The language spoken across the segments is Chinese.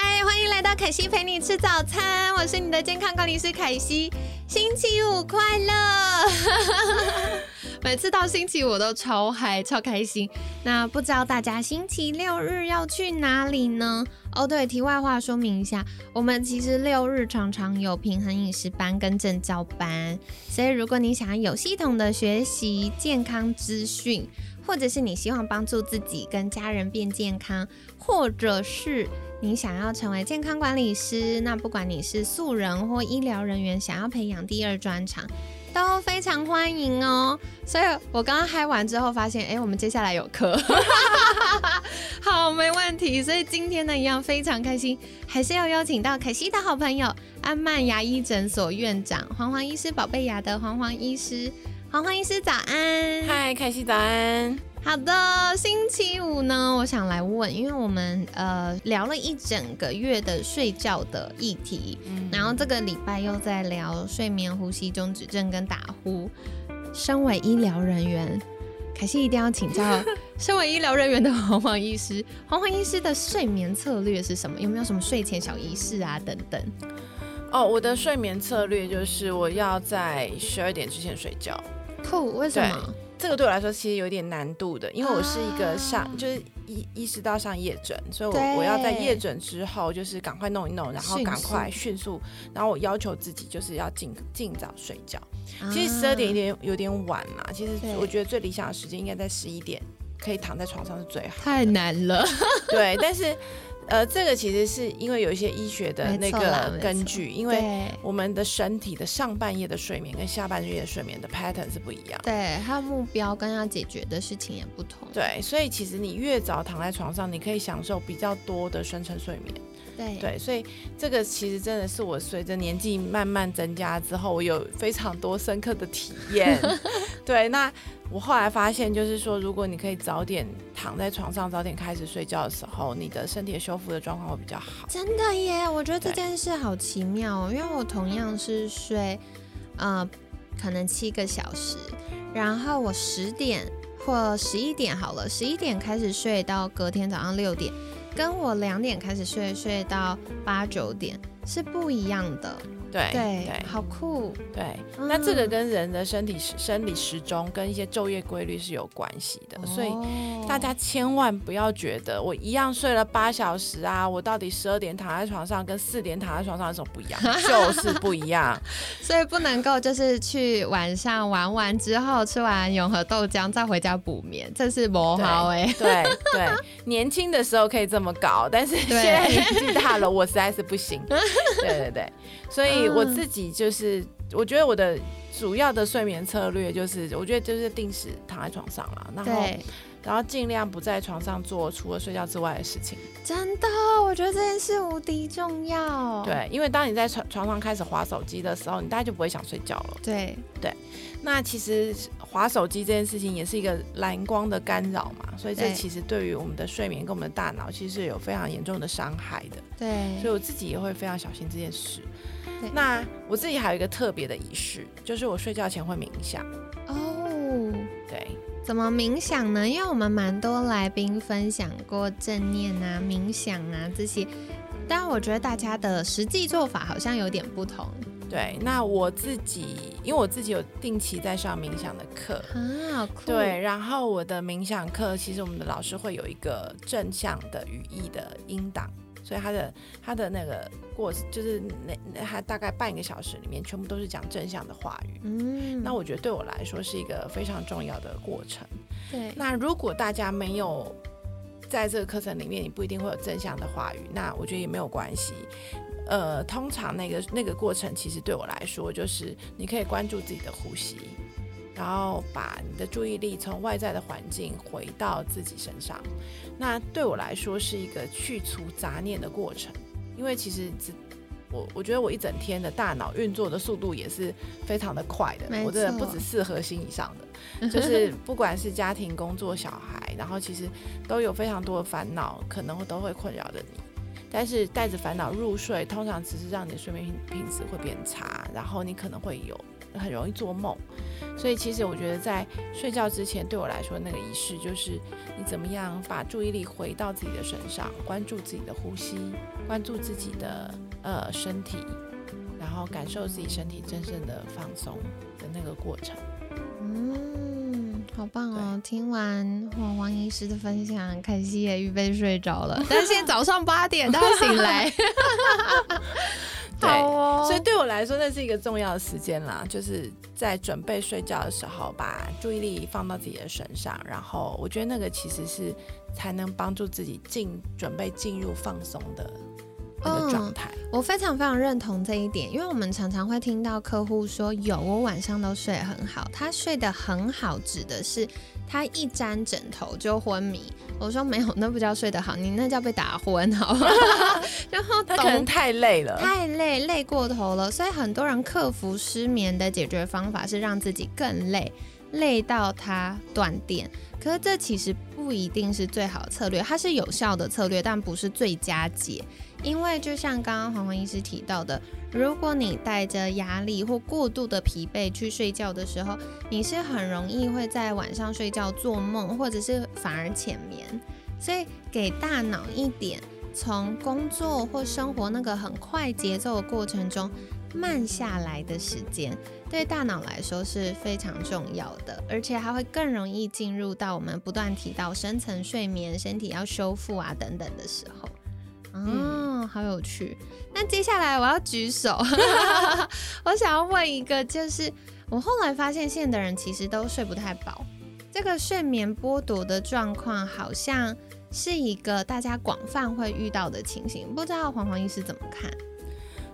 嗨，欢迎来到凯西陪你吃早餐，我是你的健康管理师凯西。星期五快乐！每次到星期五都超嗨、超开心。那不知道大家星期六日要去哪里呢？哦，对，题外话说明一下，我们其实六日常常有平衡饮食班跟正教班，所以如果你想要有系统的学习健康资讯，或者是你希望帮助自己跟家人变健康，或者是你想要成为健康管理师，那不管你是素人或医疗人员，想要培养第二专长，都非常欢迎哦。所以我刚刚嗨完之后发现，哎，我们接下来有课，好，没问题。所以今天呢，一样非常开心，还是要邀请到可西的好朋友安曼牙医诊所院长黄黄医师，宝贝牙的黄黄医师，黄欢医师早安，嗨，凯西早安。好的，星期五呢，我想来问，因为我们呃聊了一整个月的睡觉的议题，然后这个礼拜又在聊睡眠呼吸中止症跟打呼。身为医疗人员，凯西一定要请教 身为医疗人员的黄黄医师，黄黄医师的睡眠策略是什么？有没有什么睡前小仪式啊？等等。哦，我的睡眠策略就是我要在十二点之前睡觉。酷，为什么？这个对我来说其实有点难度的，因为我是一个上就是意意识到上夜诊，所以我我要在夜诊之后就是赶快弄一弄，然后赶快迅速，然后我要求自己就是要尽尽早睡觉。其实十二点有点有点晚嘛，其实我觉得最理想的时间应该在十一点，可以躺在床上是最好。太难了，对，但是。呃，这个其实是因为有一些医学的那个根据，因为我们的身体的上半夜的睡眠跟下半夜的睡眠的 pattern 是不一样，对，它的目标跟要解决的事情也不同，对，所以其实你越早躺在床上，你可以享受比较多的深层睡眠，对，对，所以这个其实真的是我随着年纪慢慢增加之后，我有非常多深刻的体验，对，那。我后来发现，就是说，如果你可以早点躺在床上，早点开始睡觉的时候，你的身体的修复的状况会比较好。真的耶，我觉得这件事好奇妙，因为我同样是睡，呃，可能七个小时，然后我十点或十一点好了，十一点开始睡到隔天早上六点，跟我两点开始睡睡到八九点是不一样的。对对，好酷。对，那这个跟人的身体时生理时钟跟一些昼夜规律是有关系的，所以大家千万不要觉得我一样睡了八小时啊，我到底十二点躺在床上跟四点躺在床上有什么不一样？就是不一样。所以不能够就是去晚上玩完之后吃完永和豆浆再回家补眠，这是不好哎。对对，年轻的时候可以这么搞，但是现在年纪大了，我实在是不行。对对对，所以。我自己就是，我觉得我的主要的睡眠策略就是，我觉得就是定时躺在床上了，然后然后尽量不在床上做除了睡觉之外的事情。真的，我觉得这件事无敌重要。对，因为当你在床床上开始划手机的时候，你大概就不会想睡觉了。对对，那其实划手机这件事情也是一个蓝光的干扰嘛，所以这其实对于我们的睡眠跟我们的大脑其实是有非常严重的伤害的。对，所以我自己也会非常小心这件事。那我自己还有一个特别的仪式，就是我睡觉前会冥想。哦，对，怎么冥想呢？因为我们蛮多来宾分享过正念啊、冥想啊这些，但我觉得大家的实际做法好像有点不同。对，那我自己，因为我自己有定期在上冥想的课很啊，对，然后我的冥想课其实我们的老师会有一个正向的语义的音档。所以他的他的那个过就是那他大概半个小时里面全部都是讲正向的话语，嗯，那我觉得对我来说是一个非常重要的过程。对，那如果大家没有在这个课程里面，你不一定会有正向的话语，那我觉得也没有关系。呃，通常那个那个过程其实对我来说就是你可以关注自己的呼吸。然后把你的注意力从外在的环境回到自己身上，那对我来说是一个去除杂念的过程。因为其实我我觉得我一整天的大脑运作的速度也是非常的快的，我真的不止四核心以上的，就是不管是家庭、工作、小孩，然后其实都有非常多的烦恼，可能都会困扰着你。但是带着烦恼入睡，通常只是让你的睡眠品质会变差，然后你可能会有很容易做梦。所以其实我觉得在睡觉之前，对我来说那个仪式就是你怎么样把注意力回到自己的身上，关注自己的呼吸，关注自己的呃身体，然后感受自己身体真正的放松的那个过程。嗯，好棒哦！听完黄王医师的分享，凯西也预备睡着了，但是现在早上八点，他醒来。对，所以对我来说，那是一个重要的时间啦，就是在准备睡觉的时候，把注意力放到自己的身上，然后我觉得那个其实是才能帮助自己进准备进入放松的那个状态。我非常非常认同这一点，因为我们常常会听到客户说，有我晚上都睡很好，他睡得很好，指的是。他一沾枕头就昏迷，我说没有，那不叫睡得好，你那叫被打昏，好 然后他可能太累了，太累，累过头了。所以很多人克服失眠的解决方法是让自己更累，累到他断电。可是这其实不一定是最好的策略，它是有效的策略，但不是最佳解。因为就像刚刚黄黄医师提到的，如果你带着压力或过度的疲惫去睡觉的时候，你是很容易会在晚上睡觉做梦，或者是反而浅眠。所以给大脑一点从工作或生活那个很快节奏的过程中慢下来的时间，对大脑来说是非常重要的，而且还会更容易进入到我们不断提到深层睡眠、身体要修复啊等等的时候。嗯，好有趣。那接下来我要举手，我想要问一个，就是我后来发现，现在的人其实都睡不太饱，这个睡眠剥夺的状况，好像是一个大家广泛会遇到的情形。不知道黄黄医师怎么看？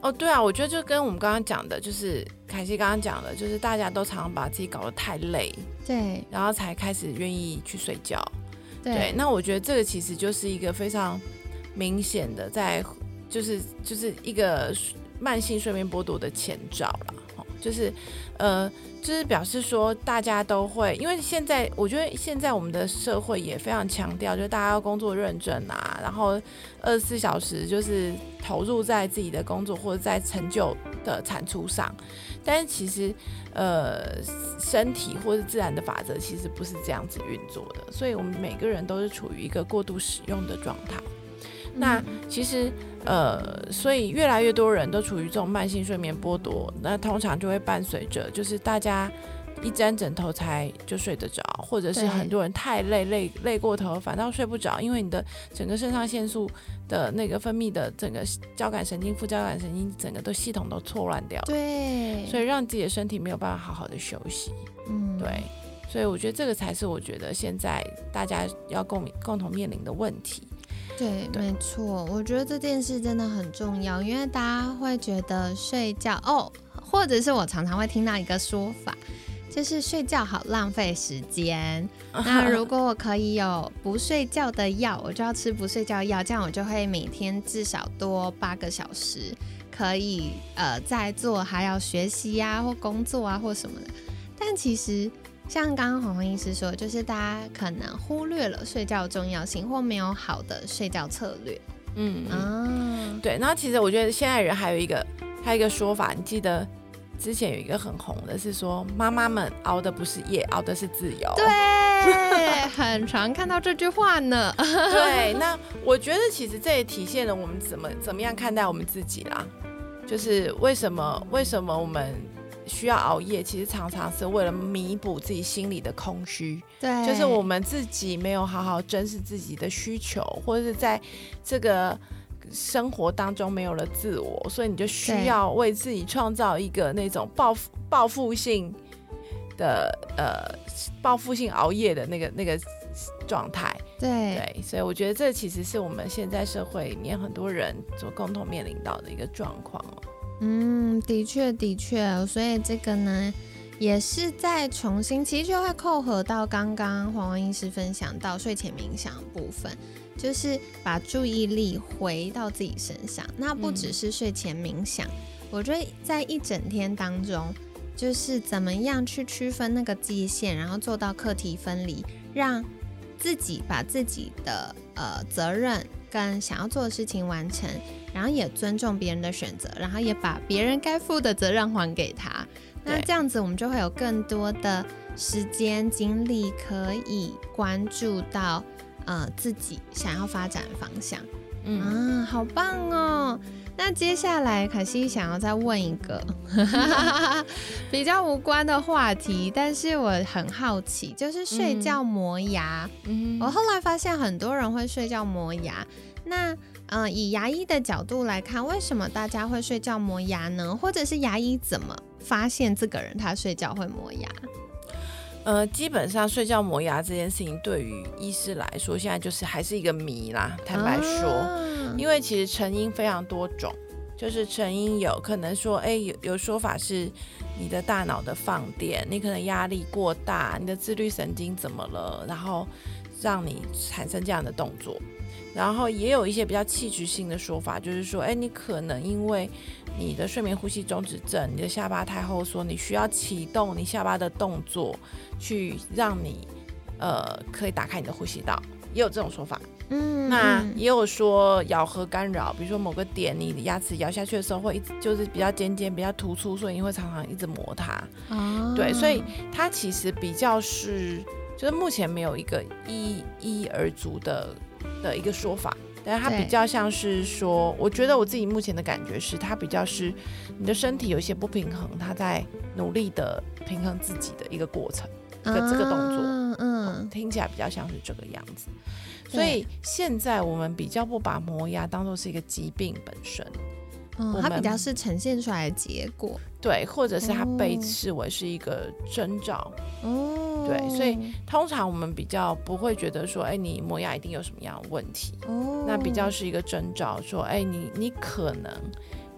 哦，对啊，我觉得就跟我们刚刚讲的，就是凯西刚刚讲的，就是大家都常常把自己搞得太累，对，然后才开始愿意去睡觉。对，那我觉得这个其实就是一个非常。明显的在就是就是一个慢性睡眠剥夺的前兆了，就是呃就是表示说大家都会，因为现在我觉得现在我们的社会也非常强调，就是大家要工作认真啊，然后二十四小时就是投入在自己的工作或者在成就的产出上，但是其实呃身体或是自然的法则其实不是这样子运作的，所以我们每个人都是处于一个过度使用的状态。那其实，呃，所以越来越多人都处于这种慢性睡眠剥夺，那通常就会伴随着，就是大家一沾枕头才就睡得着，或者是很多人太累，累累过头反倒睡不着，因为你的整个肾上腺素的那个分泌的整个交感神经、副交感神经整个都系统都错乱掉，对，所以让自己的身体没有办法好好的休息，嗯，对，所以我觉得这个才是我觉得现在大家要共共同面临的问题。对，没错，我觉得这件事真的很重要，因为大家会觉得睡觉哦，或者是我常常会听到一个说法，就是睡觉好浪费时间。那如果我可以有不睡觉的药，我就要吃不睡觉药，这样我就会每天至少多八个小时，可以呃在做还要学习呀或工作啊或什么的。但其实。像刚刚黄黄医师说，就是大家可能忽略了睡觉重要性，或没有好的睡觉策略。嗯啊，对。那其实我觉得现在人还有一个，还有一个说法，你记得之前有一个很红的，是说妈妈们熬的不是夜，熬的是自由。对，很常看到这句话呢。对，那我觉得其实这也体现了我们怎么怎么样看待我们自己啦。就是为什么为什么我们。需要熬夜，其实常常是为了弥补自己心里的空虚。对，就是我们自己没有好好珍视自己的需求，或者是在这个生活当中没有了自我，所以你就需要为自己创造一个那种报复、报复性的呃报复性熬夜的那个那个状态。对对，所以我觉得这其实是我们现在社会里面很多人所共同面临到的一个状况嗯，的确的确，所以这个呢，也是在重新，其实就会扣合到刚刚黄文医师分享到睡前冥想部分，就是把注意力回到自己身上。那不只是睡前冥想，我觉得在一整天当中，就是怎么样去区分那个界限，然后做到课题分离，让自己把自己的呃责任跟想要做的事情完成，然后也尊重别人的选择，然后也把别人该负的责任还给他。那这样子，我们就会有更多的时间精力可以关注到呃自己想要发展的方向。嗯，好棒哦！那接下来可西想要再问一个 比较无关的话题，但是我很好奇，就是睡觉磨牙。嗯，我后来发现很多人会睡觉磨牙。那嗯，以牙医的角度来看，为什么大家会睡觉磨牙呢？或者是牙医怎么？发现这个人他睡觉会磨牙，呃，基本上睡觉磨牙这件事情对于医师来说，现在就是还是一个谜啦。坦白说，因为其实成因非常多种，就是成因有可能说，哎，有有说法是你的大脑的放电，你可能压力过大，你的自律神经怎么了，然后让你产生这样的动作。然后也有一些比较器质性的说法，就是说，哎，你可能因为你的睡眠呼吸中止症，你的下巴太后缩，你需要启动你下巴的动作，去让你呃可以打开你的呼吸道，也有这种说法。嗯，那也有说咬合干扰，比如说某个点你的牙齿咬下去的时候会一直就是比较尖尖、比较突出，所以你会常常一直磨它。哦，对，所以它其实比较是，就是目前没有一个一一而足的。的一个说法，但是它比较像是说，我觉得我自己目前的感觉是，它比较是你的身体有一些不平衡，它在努力的平衡自己的一个过程，一个这个动作，嗯，听起来比较像是这个样子。所以现在我们比较不把磨牙当做是一个疾病本身。嗯，它比较是呈现出来的结果，对，或者是它被视为是一个征兆，哦，对，所以通常我们比较不会觉得说，哎，你磨牙一定有什么样的问题，哦，那比较是一个征兆，说，哎，你你可能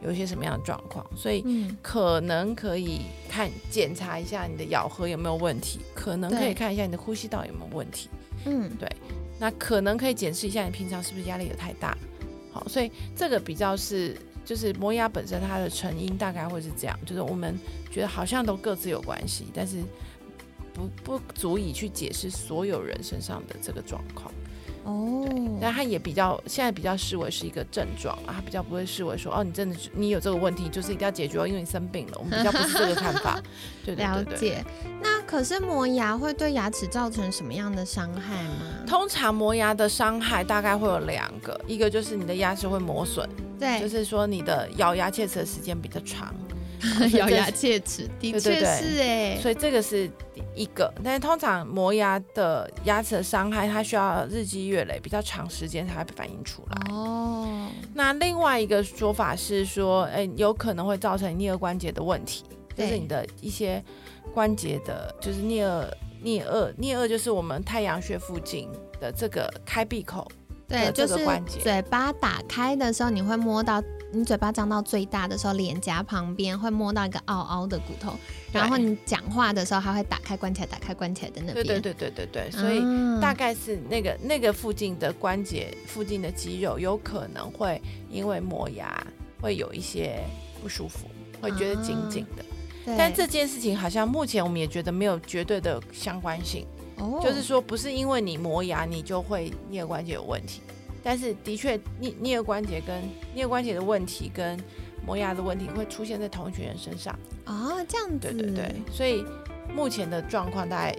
有一些什么样的状况，所以可能可以看检查一下你的咬合有没有问题，可能可以看一下你的呼吸道有没有问题，嗯，对，那可能可以检视一下你平常是不是压力有太大，好，所以这个比较是。就是磨牙本身，它的成因大概会是这样，就是我们觉得好像都各自有关系，但是不不足以去解释所有人身上的这个状况。哦，对，但它也比较现在比较视为是一个症状啊，它比较不会视为说哦，你真的你有这个问题，就是一定要解决哦，因为你生病了。我们比较不是这个看法。对了解。那可是磨牙会对牙齿造成什么样的伤害吗？通常磨牙的伤害大概会有两个，一个就是你的牙齿会磨损，对，就是说你的咬牙切齿的时间比较长。咬牙切齿，的确是哎，所以这个是一个，但是通常磨牙的牙齿的伤害，它需要日积月累，比较长时间才会反映出来。哦，那另外一个说法是说，哎，有可能会造成颞颌关节的问题，就是你的一些关节的，就是颞颌、颞颌、颞颌，就是我们太阳穴附近的这个开闭口，对，就是嘴巴打开的时候，你会摸到。你嘴巴张到最大的时候，脸颊旁边会摸到一个凹凹的骨头，然后你讲话的时候，它会打开关起来，打开关起来的那边。对对对对对对，所以大概是那个那个附近的关节附近的肌肉有可能会因为磨牙会有一些不舒服，会觉得紧紧的。但这件事情好像目前我们也觉得没有绝对的相关性，就是说不是因为你磨牙你就会颞颌关节有问题。但是的确，颞颞颌关节跟颞关节的问题跟磨牙的问题会出现在同一群人身上哦，这样子，对对对，所以目前的状况大概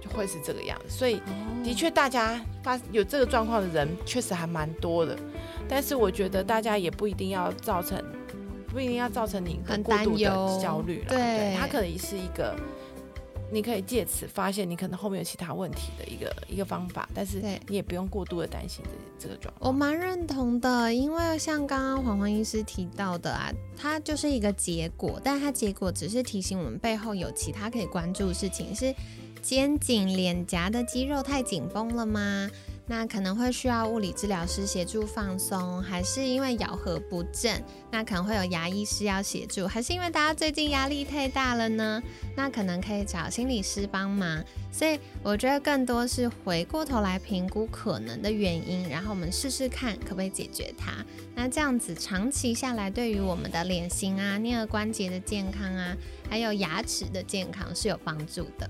就会是这个样子。所以的确，大家发有这个状况的人确实还蛮多的，但是我觉得大家也不一定要造成，不一定要造成你很过度的焦虑了。对，它可能是一个。你可以借此发现你可能后面有其他问题的一个一个方法，但是你也不用过度的担心这这个状况。我蛮认同的，因为像刚刚黄黄医师提到的啊，它就是一个结果，但它结果只是提醒我们背后有其他可以关注的事情，是肩颈、脸颊的肌肉太紧绷了吗？那可能会需要物理治疗师协助放松，还是因为咬合不正，那可能会有牙医师要协助，还是因为大家最近压力太大了呢？那可能可以找心理师帮忙。所以我觉得更多是回过头来评估可能的原因，然后我们试试看可不可以解决它。那这样子长期下来，对于我们的脸型啊、颞颌关节的健康啊，还有牙齿的健康是有帮助的。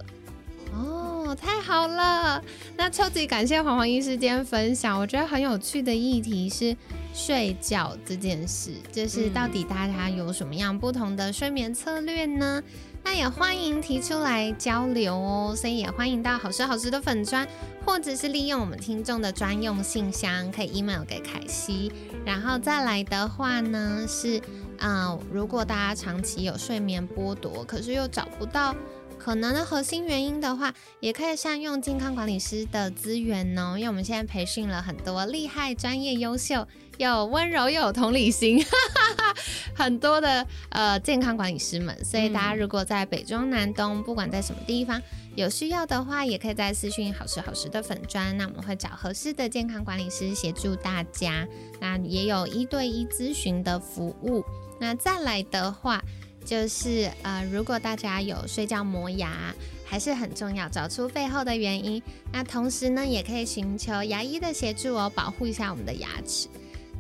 哦，太好了！那超级感谢黄黄医师今天分享，我觉得很有趣的议题是睡觉这件事，就是到底大家有什么样不同的睡眠策略呢？那也欢迎提出来交流哦，所以也欢迎到好吃好吃的粉砖，或者是利用我们听众的专用信箱，可以 email 给凯西。然后再来的话呢，是嗯，如果大家长期有睡眠剥夺，可是又找不到。可能的核心原因的话，也可以善用健康管理师的资源哦。因为我们现在培训了很多厉害、专业、优秀又温柔又有同理心，很多的呃健康管理师们。所以大家如果在北中南东，不管在什么地方有需要的话，也可以在私讯好时好时的粉砖，那我们会找合适的健康管理师协助大家。那也有一对一咨询的服务。那再来的话。就是呃，如果大家有睡觉磨牙，还是很重要，找出背后的原因。那同时呢，也可以寻求牙医的协助哦，保护一下我们的牙齿。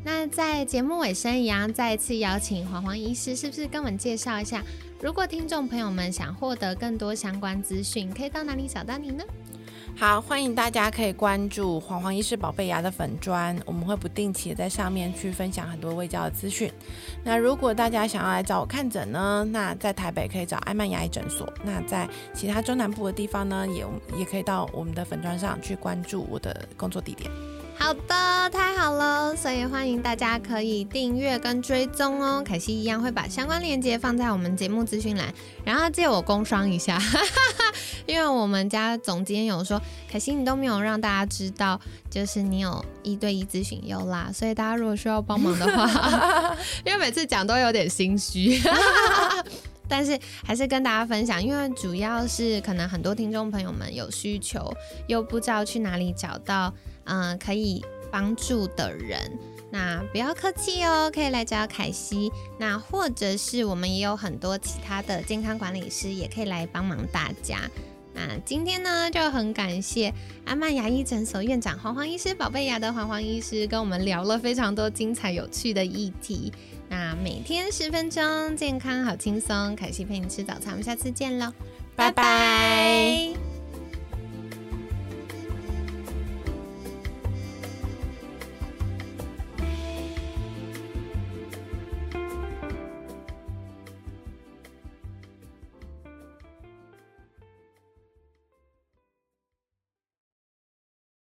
那在节目尾声一样，再一次邀请黄黄医师，是不是跟我们介绍一下？如果听众朋友们想获得更多相关资讯，可以到哪里找到你呢？好，欢迎大家可以关注黄黄医师宝贝牙的粉砖，我们会不定期在上面去分享很多卫教的资讯。那如果大家想要来找我看诊呢，那在台北可以找艾曼牙医诊所。那在其他中南部的地方呢，也也可以到我们的粉砖上去关注我的工作地点。好的，太好了，所以欢迎大家可以订阅跟追踪哦。凯西一样会把相关链接放在我们节目资讯栏，然后借我工商一下，因为我们家总监有说，凯西你都没有让大家知道，就是你有一对一咨询优啦，所以大家如果需要帮忙的话，因为每次讲都有点心虚，但是还是跟大家分享，因为主要是可能很多听众朋友们有需求，又不知道去哪里找到。嗯，可以帮助的人，那不要客气哦，可以来找凯西。那或者是我们也有很多其他的健康管理师，也可以来帮忙大家。那今天呢，就很感谢阿曼牙医诊所院长黄黄医师、宝贝牙的黄黄医师，跟我们聊了非常多精彩有趣的议题。那每天十分钟，健康好轻松，凯西陪你吃早餐，我们下次见喽，拜拜。